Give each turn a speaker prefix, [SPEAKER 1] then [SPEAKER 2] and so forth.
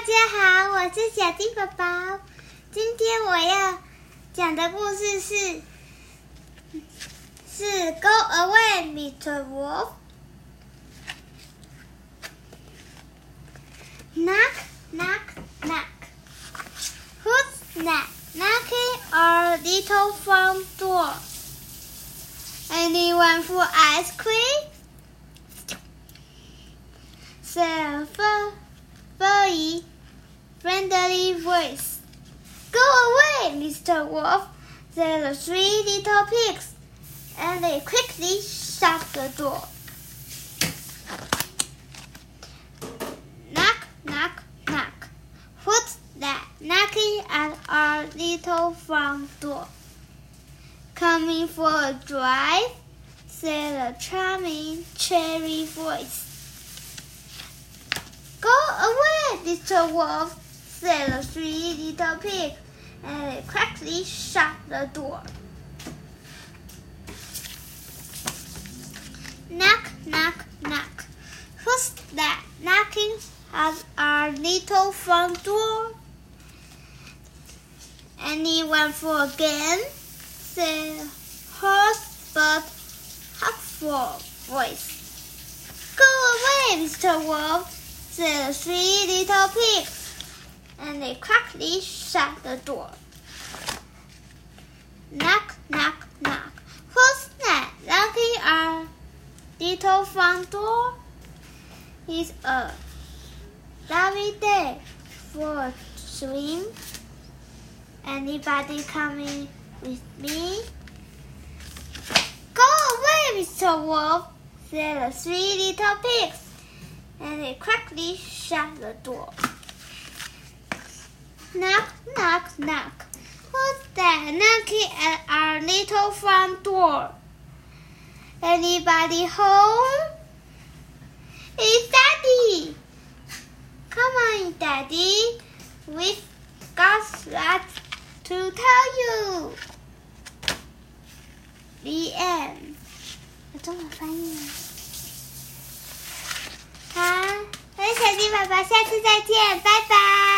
[SPEAKER 1] 大家好，我是小鸡宝宝。今天我要讲的故事是是 Go away, Mr. Wolf. Knock, knock, knock. Who's that knocking our little front door? Anyone for ice cream? Said a furry, friendly voice. Go away, Mr. Wolf, said the three little pigs, and they quickly shut the door. Knock, knock, knock. Who's that knocking at our little front door? Coming for a drive? said a charming, cheery voice. Go away, Mr. Wolf, said eh, the three little pigs, and they quickly shut the door. Knock, knock, knock. Who's that knocking at our little front door? Anyone for a game? said hoarse but hopeful voice. Go away, Mr. Wolf, said the three little pigs, and they quickly shut the door. Knock, knock, knock. Who's that knocking our little front door? It's a lovely day for a swim. Anybody coming with me? Go away, Mr. Wolf, said the three little pigs, and they quickly shut the door Knock, knock, knock. Who's that knocking at our little front door? Anybody home? It's Daddy! Come on, Daddy. We've got that to tell you. The end. 有中文翻译吗？好，我是小鸡宝宝，下次再见，拜拜。